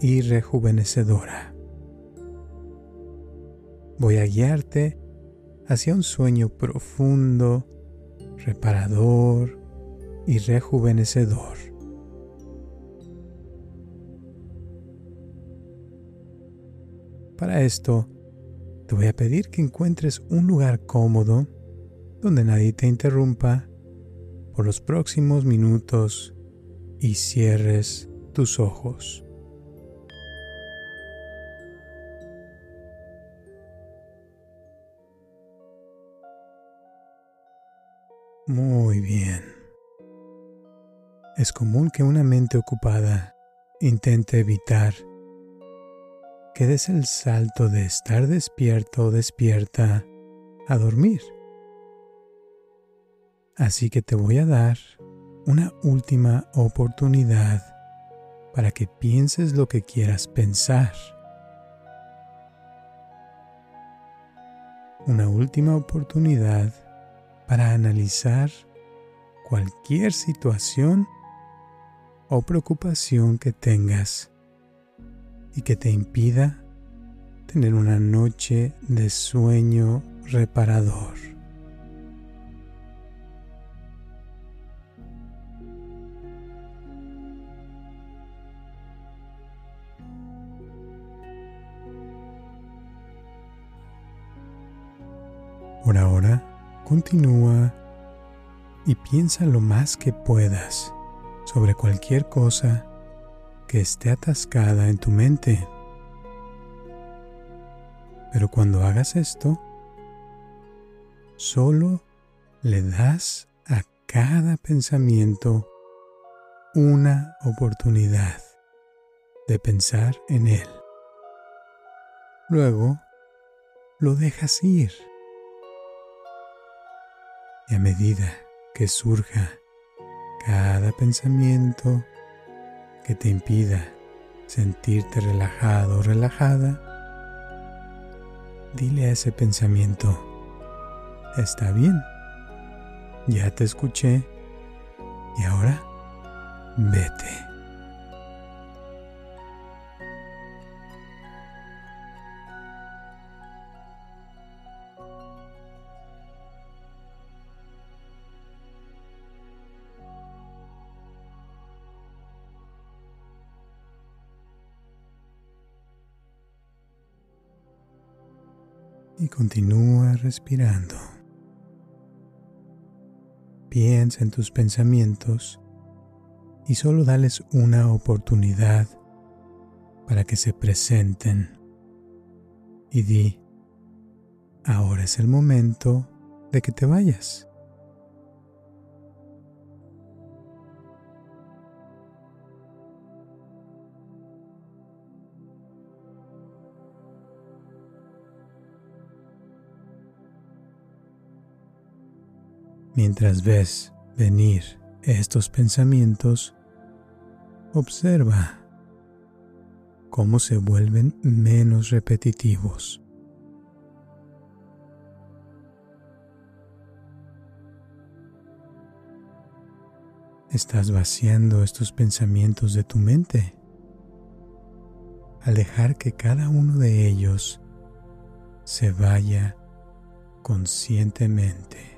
y rejuvenecedora. Voy a guiarte hacia un sueño profundo, reparador y rejuvenecedor. Para esto, te voy a pedir que encuentres un lugar cómodo donde nadie te interrumpa por los próximos minutos y cierres tus ojos. Muy bien. Es común que una mente ocupada intente evitar que des el salto de estar despierto o despierta a dormir. Así que te voy a dar una última oportunidad para que pienses lo que quieras pensar. Una última oportunidad para analizar cualquier situación o preocupación que tengas y que te impida tener una noche de sueño reparador. Por ahora, Continúa y piensa lo más que puedas sobre cualquier cosa que esté atascada en tu mente. Pero cuando hagas esto, solo le das a cada pensamiento una oportunidad de pensar en él. Luego, lo dejas ir y a medida que surja cada pensamiento que te impida sentirte relajado o relajada, dile a ese pensamiento, está bien, ya te escuché y ahora vete. Continúa respirando. Piensa en tus pensamientos y solo dales una oportunidad para que se presenten. Y di, ahora es el momento de que te vayas. Mientras ves venir estos pensamientos, observa cómo se vuelven menos repetitivos. Estás vaciando estos pensamientos de tu mente al dejar que cada uno de ellos se vaya conscientemente.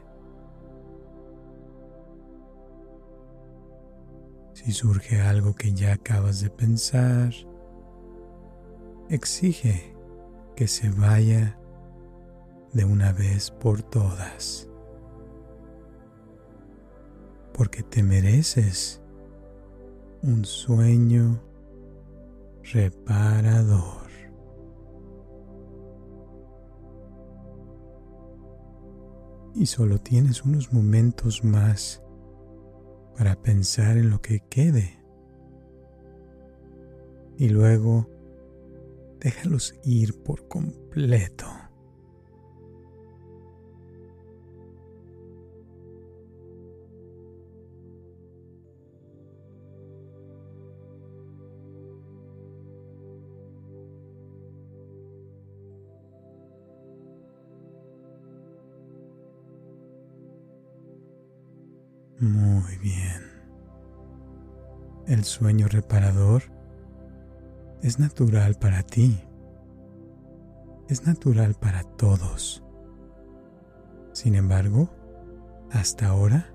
Si surge algo que ya acabas de pensar, exige que se vaya de una vez por todas. Porque te mereces un sueño reparador. Y solo tienes unos momentos más para pensar en lo que quede y luego déjalos ir por completo. Muy bien. El sueño reparador es natural para ti. Es natural para todos. Sin embargo, hasta ahora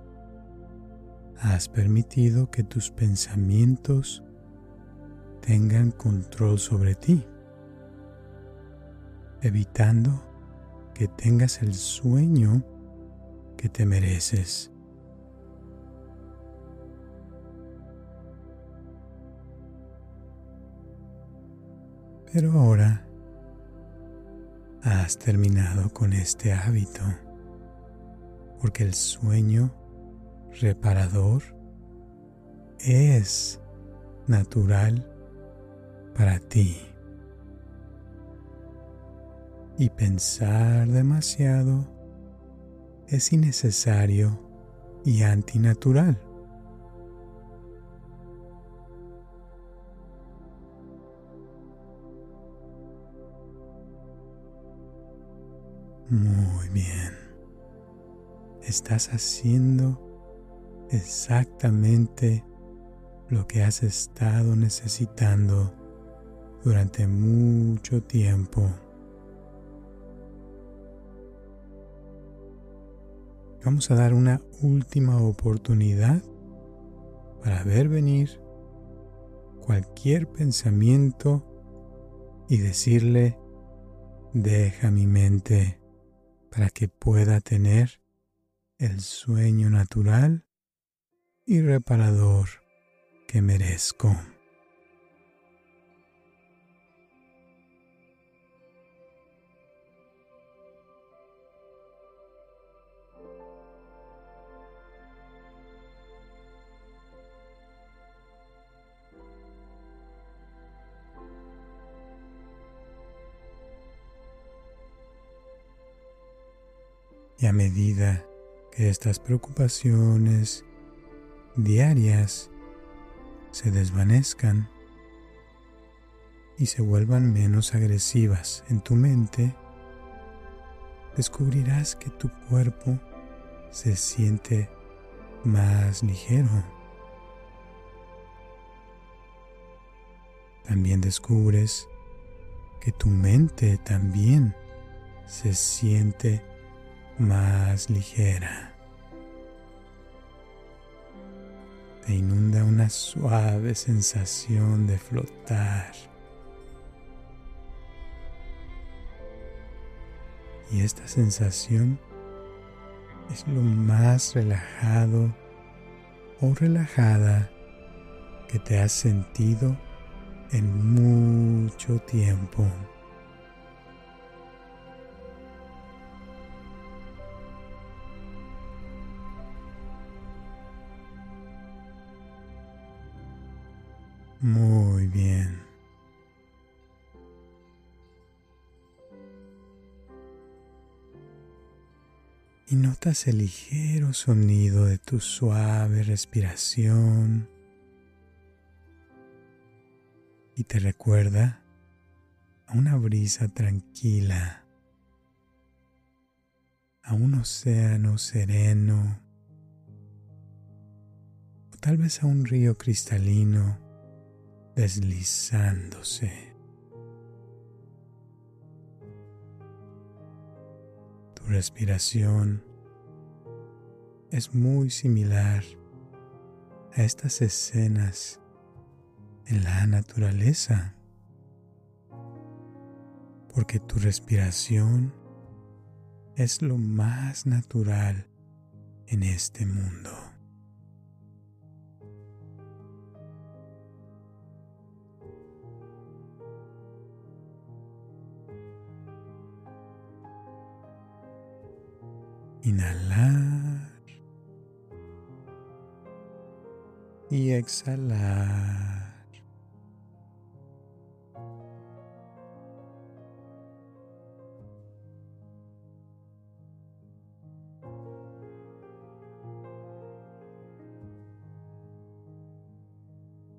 has permitido que tus pensamientos tengan control sobre ti, evitando que tengas el sueño que te mereces. Pero ahora has terminado con este hábito, porque el sueño reparador es natural para ti. Y pensar demasiado es innecesario y antinatural. Muy bien. Estás haciendo exactamente lo que has estado necesitando durante mucho tiempo. Vamos a dar una última oportunidad para ver venir cualquier pensamiento y decirle, deja mi mente para que pueda tener el sueño natural y reparador que merezco. Y a medida que estas preocupaciones diarias se desvanezcan y se vuelvan menos agresivas en tu mente, descubrirás que tu cuerpo se siente más ligero. También descubres que tu mente también se siente más ligera. Te inunda una suave sensación de flotar. Y esta sensación es lo más relajado o relajada que te has sentido en mucho tiempo. Muy bien. Y notas el ligero sonido de tu suave respiración. Y te recuerda a una brisa tranquila, a un océano sereno, o tal vez a un río cristalino deslizándose. Tu respiración es muy similar a estas escenas en la naturaleza, porque tu respiración es lo más natural en este mundo. Inhalar. Y exhalar.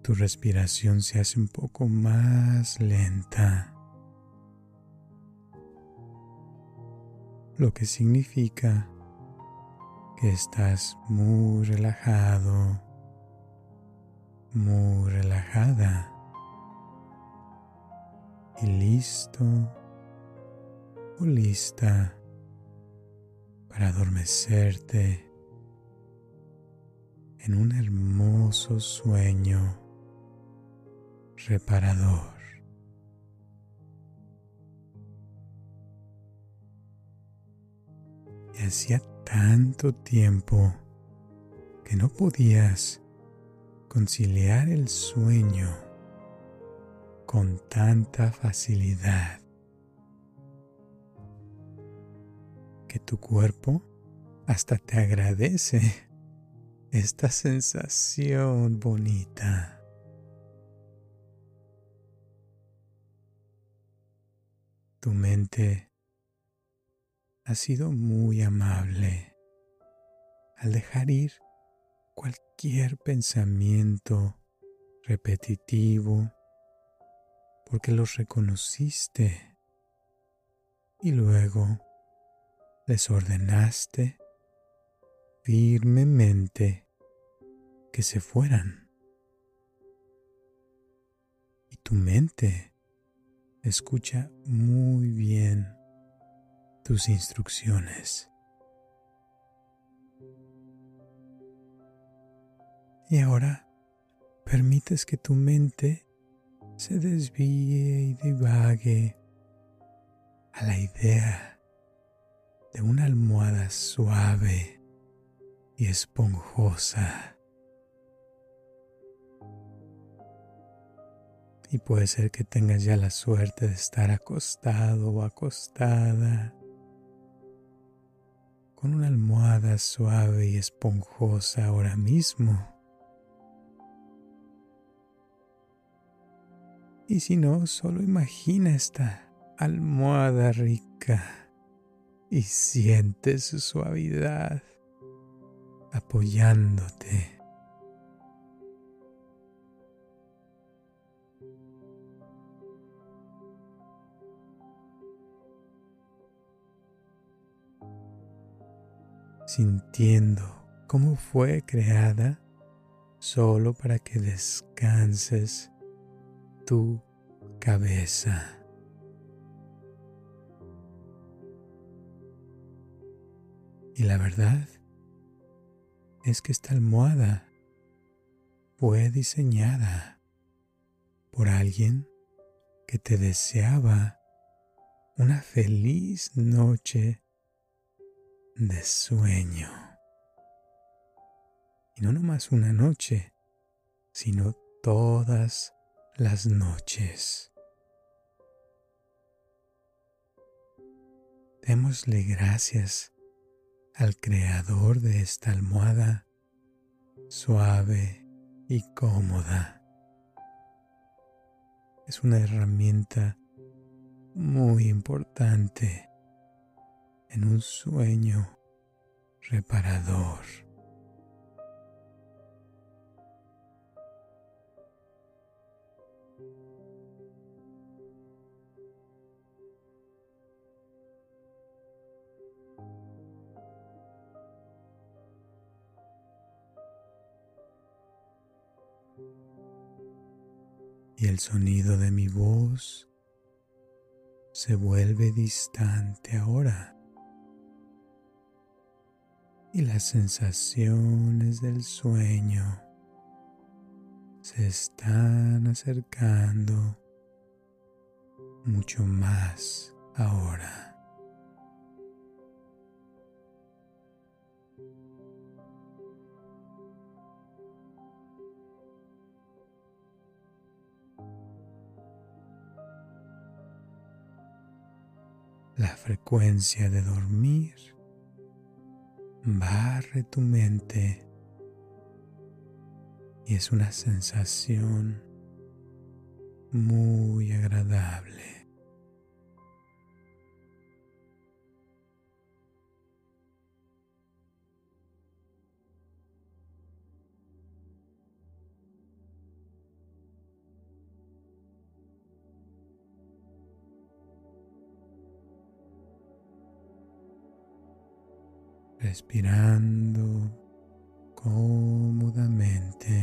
Tu respiración se hace un poco más lenta. lo que significa estás muy relajado, muy relajada. Y listo. O lista. Para adormecerte. En un hermoso sueño reparador. Y tanto tiempo que no podías conciliar el sueño con tanta facilidad que tu cuerpo hasta te agradece esta sensación bonita. Tu mente ha sido muy amable al dejar ir cualquier pensamiento repetitivo porque los reconociste y luego les ordenaste firmemente que se fueran. Y tu mente escucha muy bien tus instrucciones. Y ahora permites que tu mente se desvíe y divague a la idea de una almohada suave y esponjosa. Y puede ser que tengas ya la suerte de estar acostado o acostada con una almohada suave y esponjosa ahora mismo. Y si no, solo imagina esta almohada rica y siente su suavidad apoyándote. Sintiendo cómo fue creada solo para que descanses tu cabeza. Y la verdad es que esta almohada fue diseñada por alguien que te deseaba una feliz noche de sueño. Y no nomás una noche, sino todas las noches. Démosle gracias al creador de esta almohada suave y cómoda. Es una herramienta muy importante en un sueño reparador. y el sonido de mi voz se vuelve distante ahora y las sensaciones del sueño se están acercando mucho más ahora. la frecuencia de dormir barre tu mente y es una sensación muy agradable. Respirando cómodamente,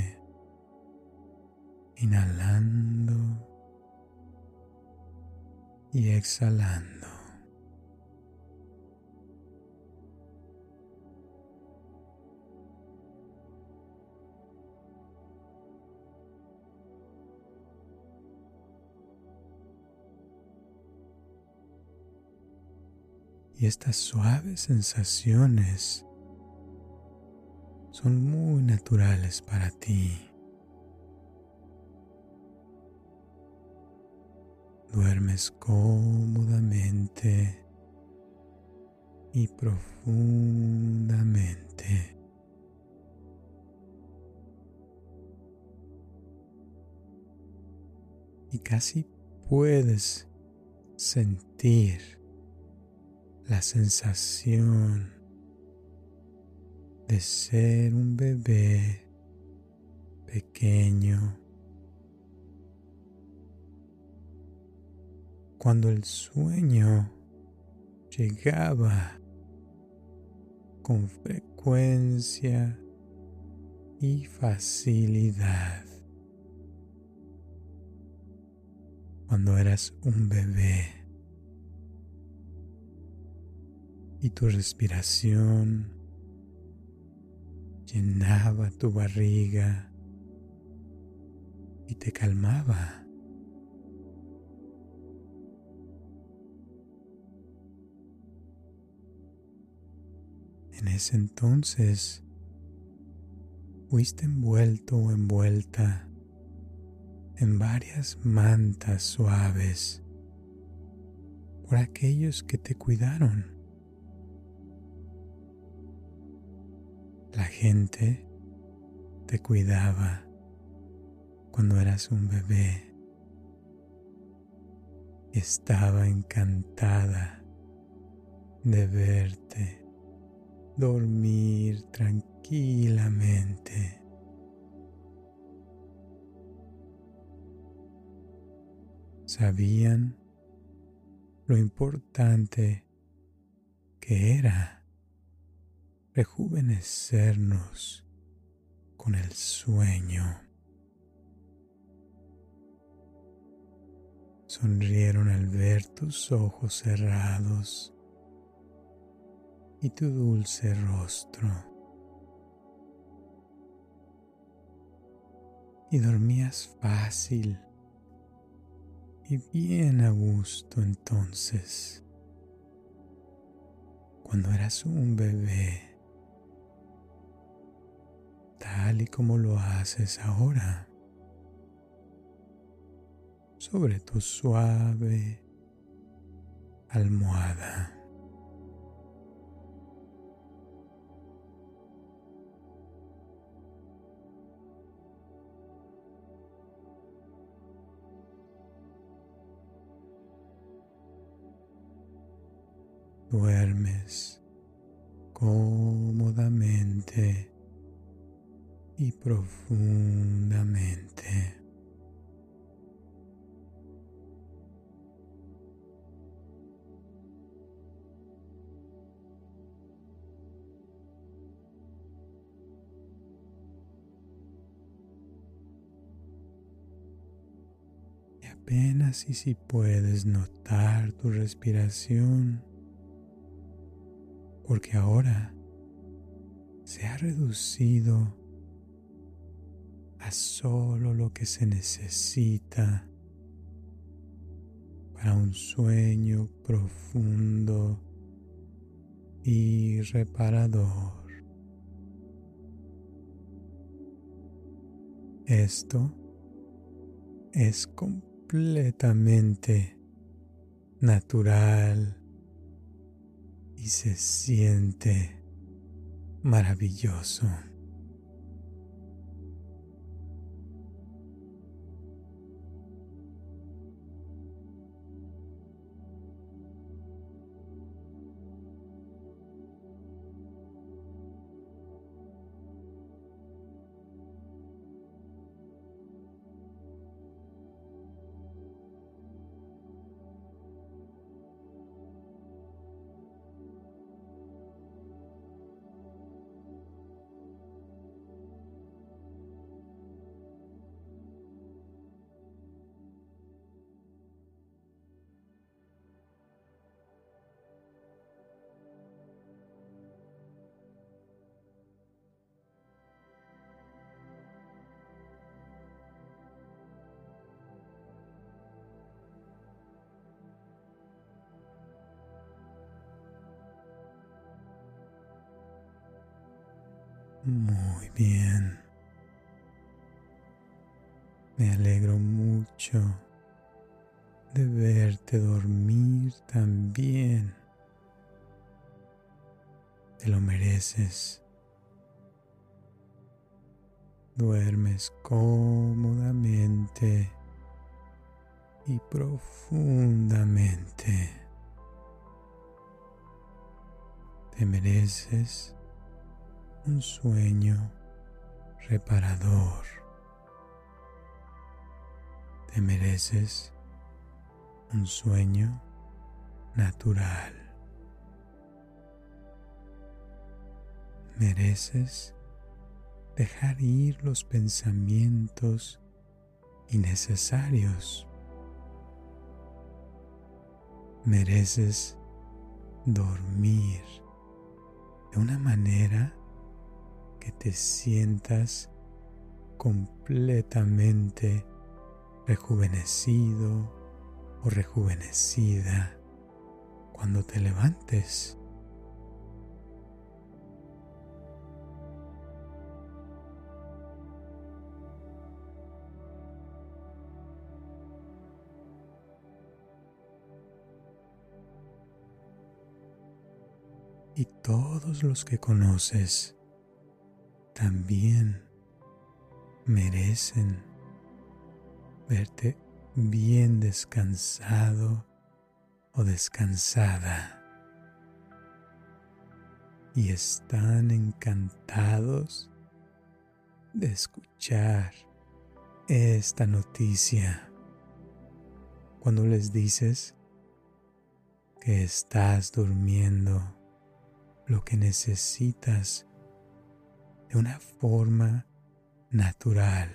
inhalando y exhalando. Y estas suaves sensaciones son muy naturales para ti. Duermes cómodamente y profundamente. Y casi puedes sentir la sensación de ser un bebé pequeño. Cuando el sueño llegaba con frecuencia y facilidad. Cuando eras un bebé. Y tu respiración llenaba tu barriga y te calmaba. En ese entonces fuiste envuelto o envuelta en varias mantas suaves por aquellos que te cuidaron. La gente te cuidaba cuando eras un bebé. Estaba encantada de verte dormir tranquilamente. Sabían lo importante que era rejuvenecernos con el sueño. Sonrieron al ver tus ojos cerrados y tu dulce rostro. Y dormías fácil y bien a gusto entonces, cuando eras un bebé tal y como lo haces ahora, sobre tu suave almohada. Duermes cómodamente y profundamente. Apenas y si puedes notar tu respiración, porque ahora se ha reducido a solo lo que se necesita para un sueño profundo y reparador. Esto es completamente natural y se siente maravilloso. Muy bien. Me alegro mucho de verte dormir tan bien. Te lo mereces. Duermes cómodamente y profundamente. Te mereces un sueño reparador. Te mereces un sueño natural. Mereces dejar ir los pensamientos innecesarios. Mereces dormir de una manera que te sientas completamente rejuvenecido o rejuvenecida cuando te levantes. y todos los que conoces también merecen verte bien descansado o descansada. Y están encantados de escuchar esta noticia cuando les dices que estás durmiendo lo que necesitas de una forma natural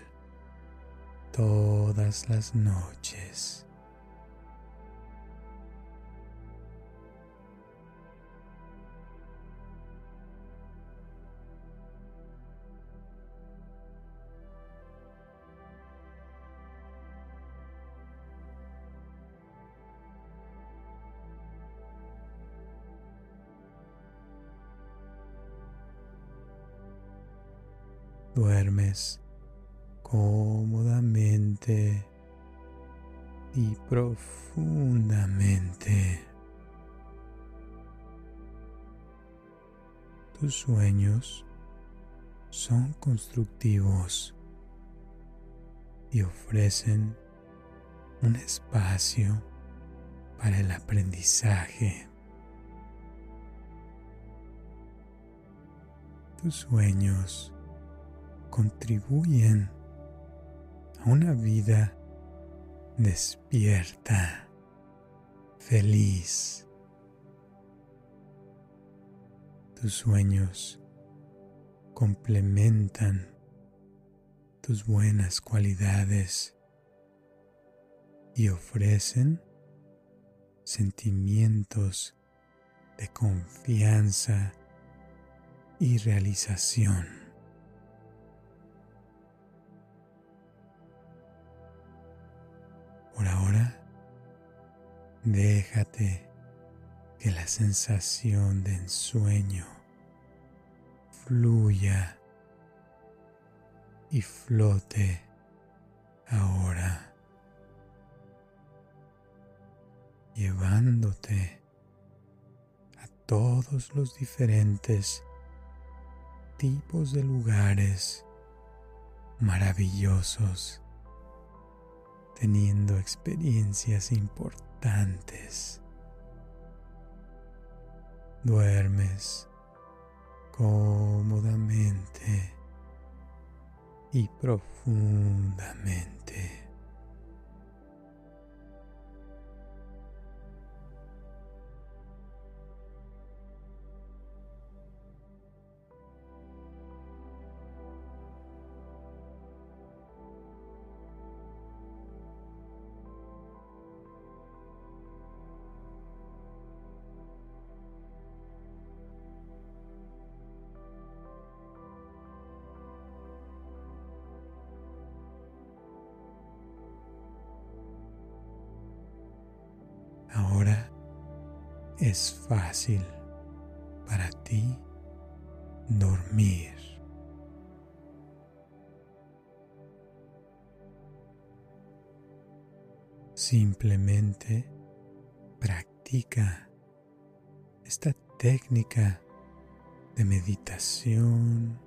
todas las noches. Duermes cómodamente y profundamente. Tus sueños son constructivos y ofrecen un espacio para el aprendizaje. Tus sueños contribuyen a una vida despierta, feliz. Tus sueños complementan tus buenas cualidades y ofrecen sentimientos de confianza y realización. Por ahora, déjate que la sensación de ensueño fluya y flote ahora, llevándote a todos los diferentes tipos de lugares maravillosos teniendo experiencias importantes. Duermes cómodamente y profundamente. es fácil para ti dormir. Simplemente practica esta técnica de meditación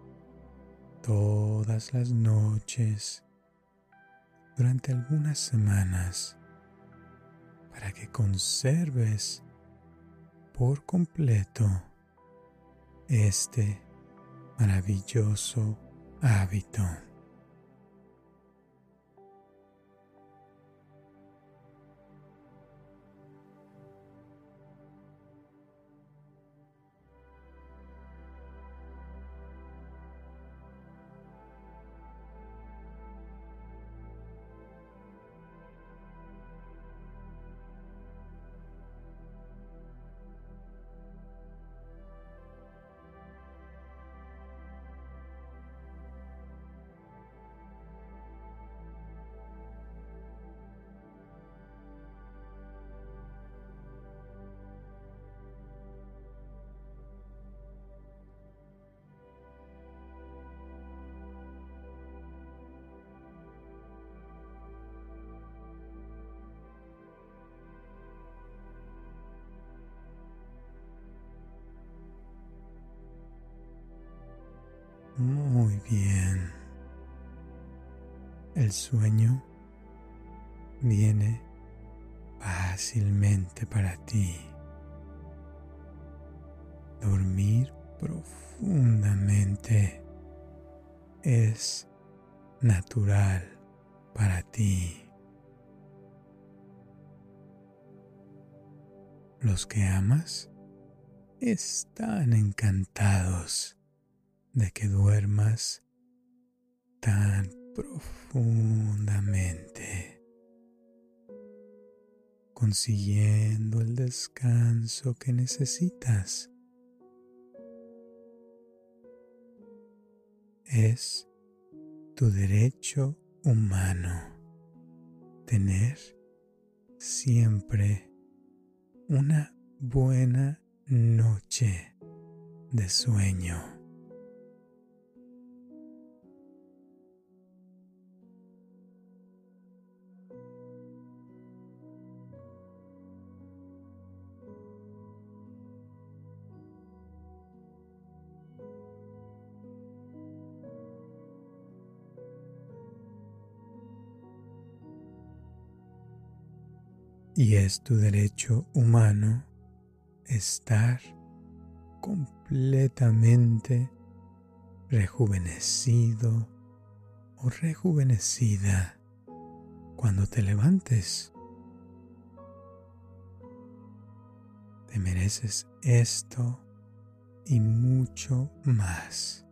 todas las noches durante algunas semanas para que conserves por completo este maravilloso hábito. El sueño viene fácilmente para ti. Dormir profundamente es natural para ti. Los que amas están encantados de que duermas tan profundamente, consiguiendo el descanso que necesitas. Es tu derecho humano tener siempre una buena noche de sueño. Y es tu derecho humano estar completamente rejuvenecido o rejuvenecida cuando te levantes. Te mereces esto y mucho más.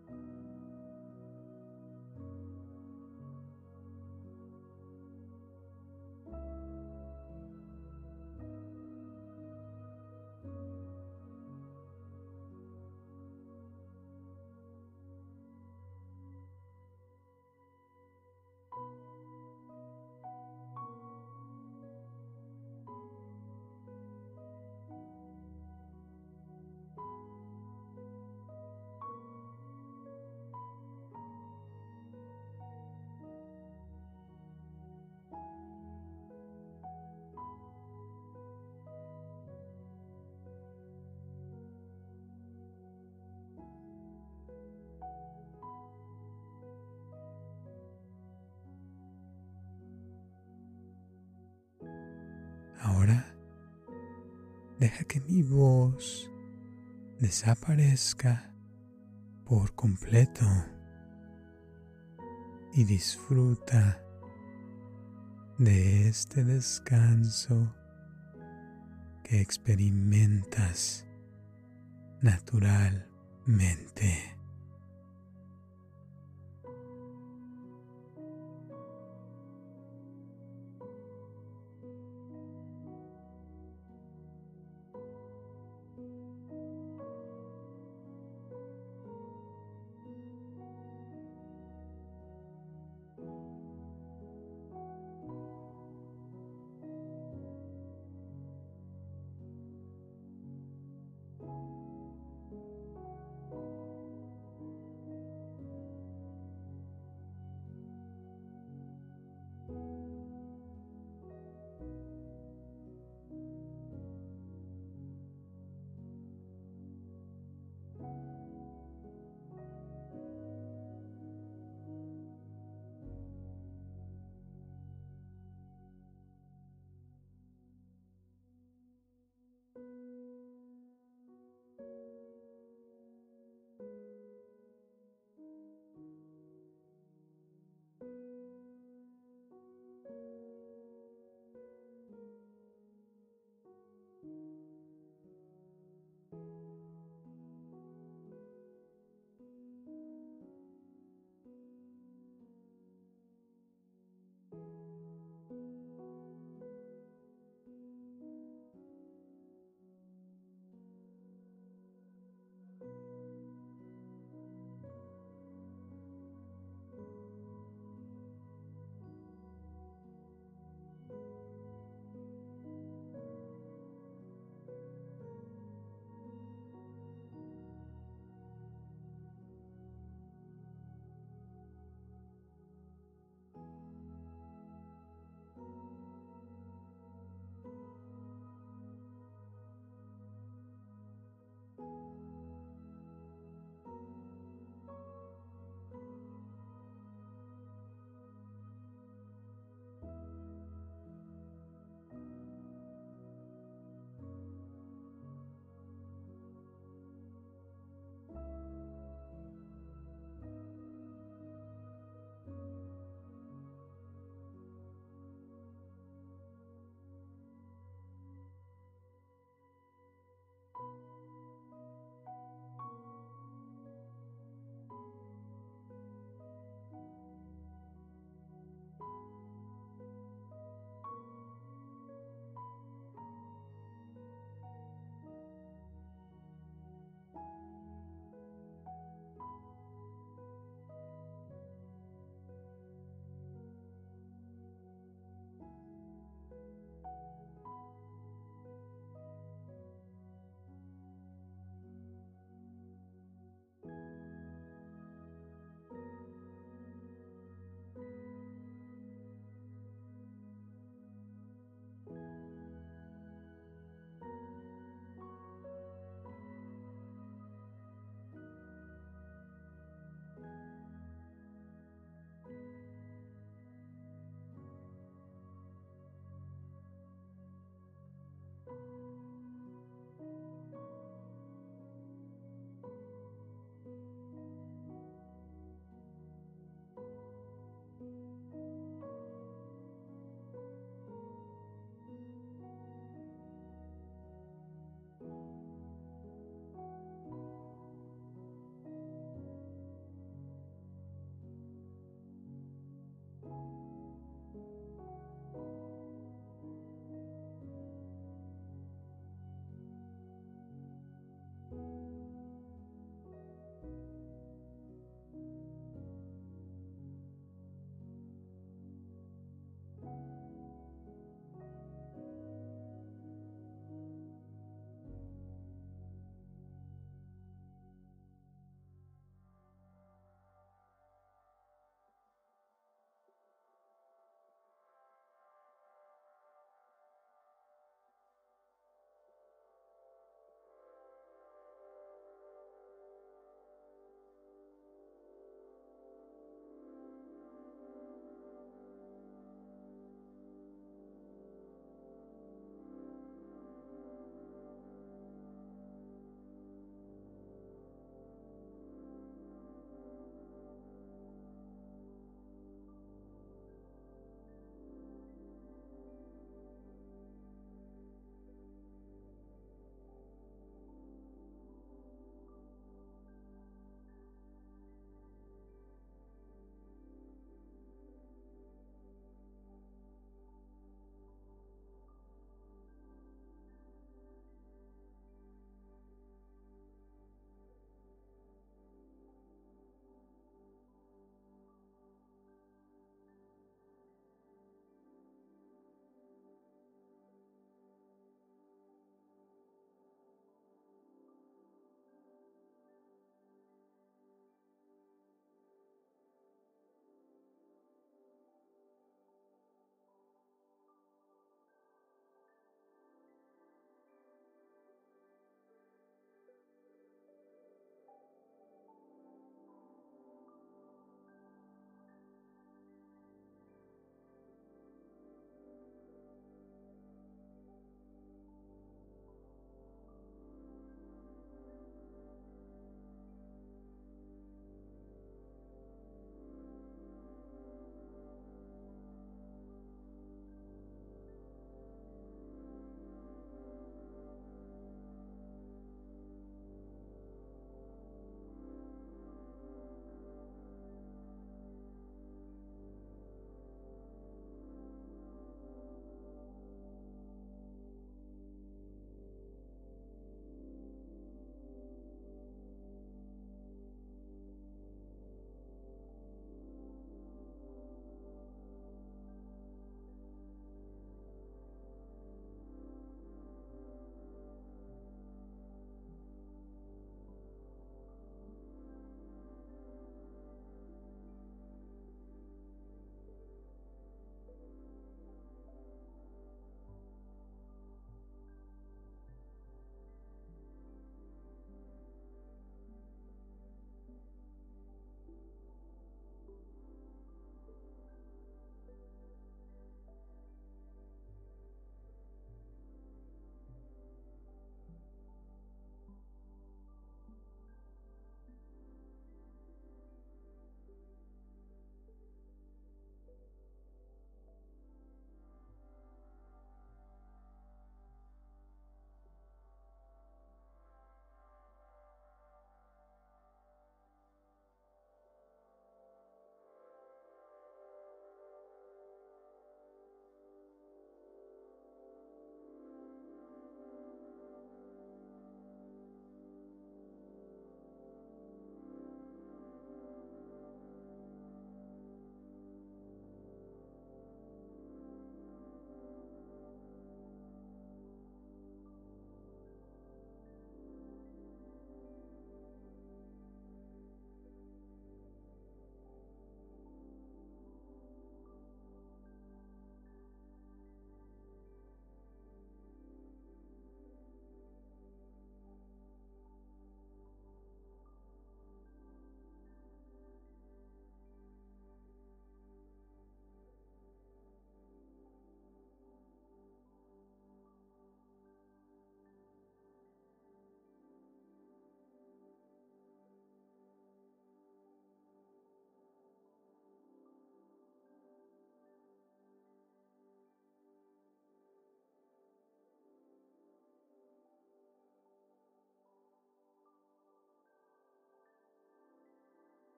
Deja que mi voz desaparezca por completo y disfruta de este descanso que experimentas naturalmente.